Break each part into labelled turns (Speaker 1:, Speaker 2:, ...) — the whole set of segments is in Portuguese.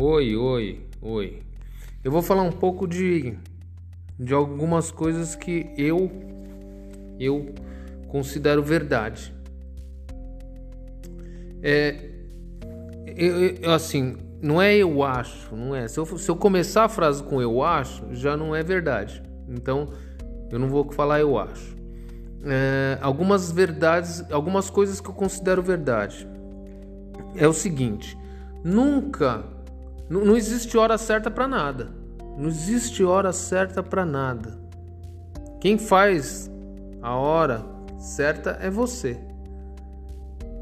Speaker 1: Oi, oi, oi. Eu vou falar um pouco de, de algumas coisas que eu eu considero verdade. É, eu, eu, assim, não é eu acho, não é. Se eu, se eu começar a frase com eu acho, já não é verdade. Então, eu não vou falar eu acho. É, algumas verdades, algumas coisas que eu considero verdade. É o seguinte: nunca não, não existe hora certa para nada. Não existe hora certa para nada. Quem faz a hora certa é você.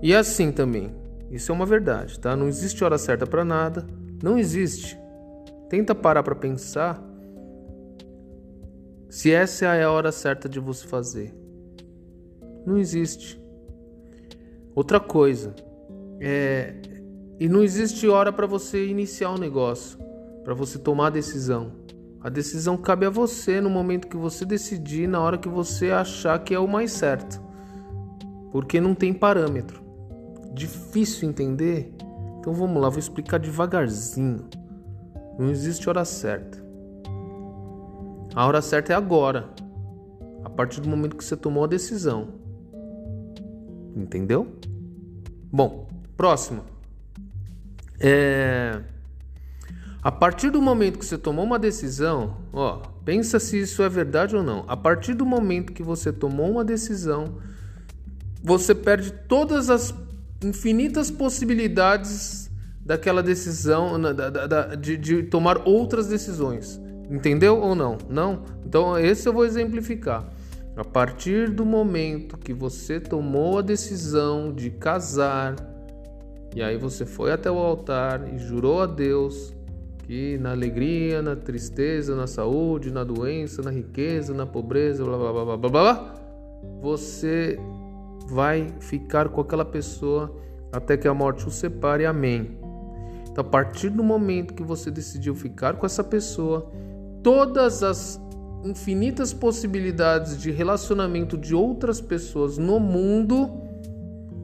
Speaker 1: E assim também. Isso é uma verdade, tá? Não existe hora certa para nada. Não existe. Tenta parar para pensar se essa é a hora certa de você fazer. Não existe. Outra coisa, é, e não existe hora para você iniciar o um negócio, para você tomar a decisão. A decisão cabe a você no momento que você decidir, na hora que você achar que é o mais certo. Porque não tem parâmetro. Difícil entender? Então vamos lá, vou explicar devagarzinho. Não existe hora certa. A hora certa é agora. A partir do momento que você tomou a decisão. Entendeu? Bom, próximo. É... A partir do momento que você tomou uma decisão, ó, pensa se isso é verdade ou não. A partir do momento que você tomou uma decisão, você perde todas as infinitas possibilidades daquela decisão, da, da, da, de, de tomar outras decisões. Entendeu ou não? Não? Então, esse eu vou exemplificar. A partir do momento que você tomou a decisão de casar, e aí você foi até o altar e jurou a Deus que na alegria, na tristeza, na saúde, na doença, na riqueza, na pobreza, blá blá blá blá blá, blá você vai ficar com aquela pessoa até que a morte o separe. Amém. Então, a partir do momento que você decidiu ficar com essa pessoa, todas as infinitas possibilidades de relacionamento de outras pessoas no mundo,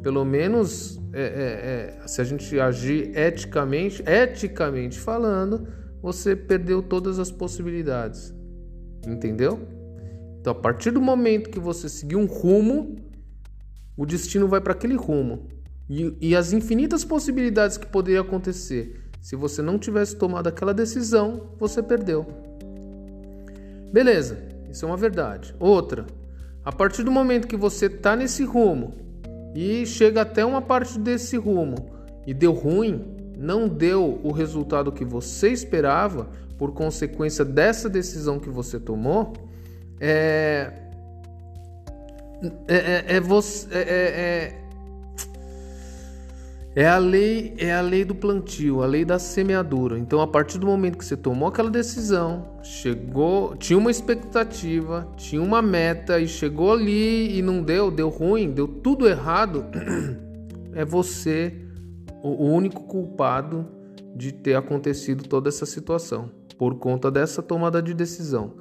Speaker 1: pelo menos é, é, é, se a gente agir eticamente, eticamente falando, você perdeu todas as possibilidades. Entendeu? Então, a partir do momento que você seguir um rumo, o destino vai para aquele rumo. E, e as infinitas possibilidades que poderiam acontecer se você não tivesse tomado aquela decisão, você perdeu. Beleza, isso é uma verdade. Outra, a partir do momento que você está nesse rumo e chega até uma parte desse rumo. E deu ruim, não deu o resultado que você esperava por consequência dessa decisão que você tomou, é é, é, é você é, é, a lei é a lei do plantio, a lei da semeadura. Então, a partir do momento que você tomou aquela decisão, chegou, tinha uma expectativa, tinha uma meta e chegou ali e não deu, deu ruim, deu tudo errado, é você o único culpado de ter acontecido toda essa situação por conta dessa tomada de decisão.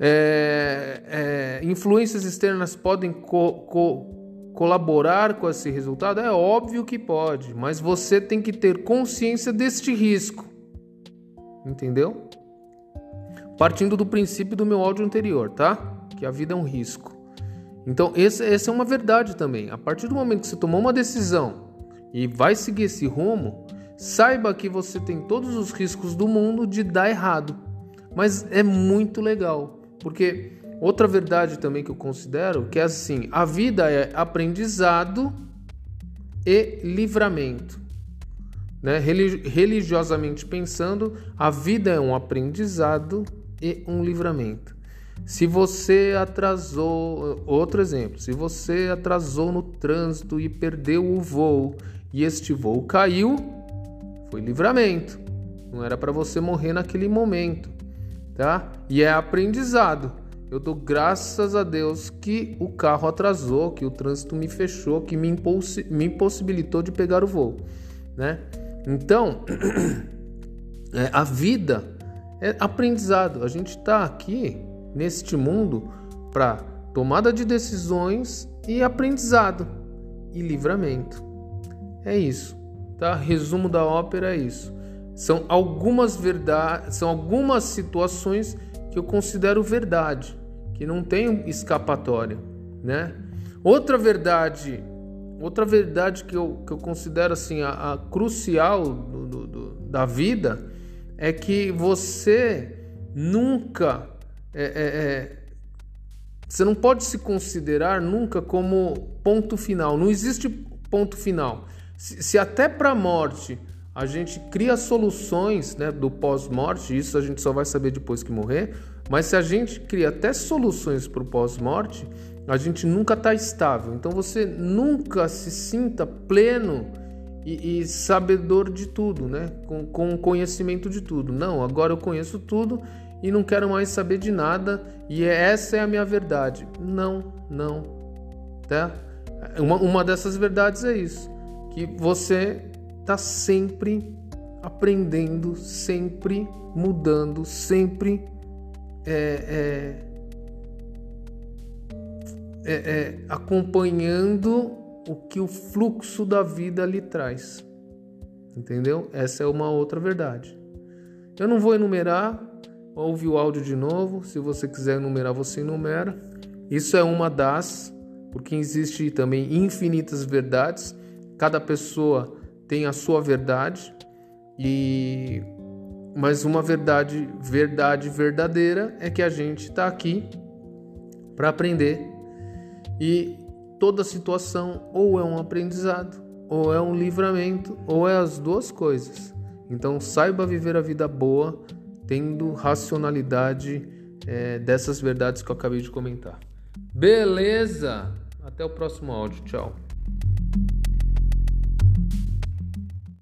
Speaker 1: É, é, influências externas podem co, co, colaborar com esse resultado? É óbvio que pode, mas você tem que ter consciência deste risco. Entendeu? partindo do princípio do meu áudio anterior, tá? Que a vida é um risco. Então, essa, essa é uma verdade também. A partir do momento que você tomou uma decisão e vai seguir esse rumo, saiba que você tem todos os riscos do mundo de dar errado. Mas é muito legal, porque outra verdade também que eu considero que é assim: a vida é aprendizado e livramento. Né? Religiosamente pensando, a vida é um aprendizado e um livramento. Se você atrasou, outro exemplo, se você atrasou no trânsito e perdeu o voo e este voo caiu, foi livramento. Não era para você morrer naquele momento, tá? E é aprendizado. Eu dou graças a Deus que o carro atrasou, que o trânsito me fechou, que me, impulsi me impossibilitou de pegar o voo, né? Então, é, a vida é aprendizado. A gente está aqui neste mundo para tomada de decisões e aprendizado e livramento. É isso, tá? Resumo da ópera é isso. São algumas verdades, são algumas situações que eu considero verdade, que não tem escapatória, né? Outra verdade, outra verdade que eu, que eu considero assim a, a crucial do, do, do, da vida é que você nunca é, é, é, você não pode se considerar nunca como ponto final. Não existe ponto final. Se, se até para a morte a gente cria soluções né, do pós-morte, isso a gente só vai saber depois que morrer, mas se a gente cria até soluções para o pós-morte, a gente nunca está estável. Então você nunca se sinta pleno e, e, sabedor de tudo, né? Com, com conhecimento de tudo. Não, agora eu conheço tudo e não quero mais saber de nada e essa é a minha verdade. Não, não. Tá? Uma, uma dessas verdades é isso, que você está sempre aprendendo, sempre mudando, sempre é, é, é, é, acompanhando o que o fluxo da vida lhe traz. Entendeu? Essa é uma outra verdade. Eu não vou enumerar, ouve o áudio de novo. Se você quiser enumerar, você enumera. Isso é uma das, porque existe também infinitas verdades. Cada pessoa tem a sua verdade e mas uma verdade verdade verdadeira é que a gente está aqui para aprender. E toda situação ou é um aprendizado ou é um livramento ou é as duas coisas. Então saiba viver a vida boa tendo racionalidade é, dessas verdades que eu acabei de comentar. Beleza? Até o próximo áudio. Tchau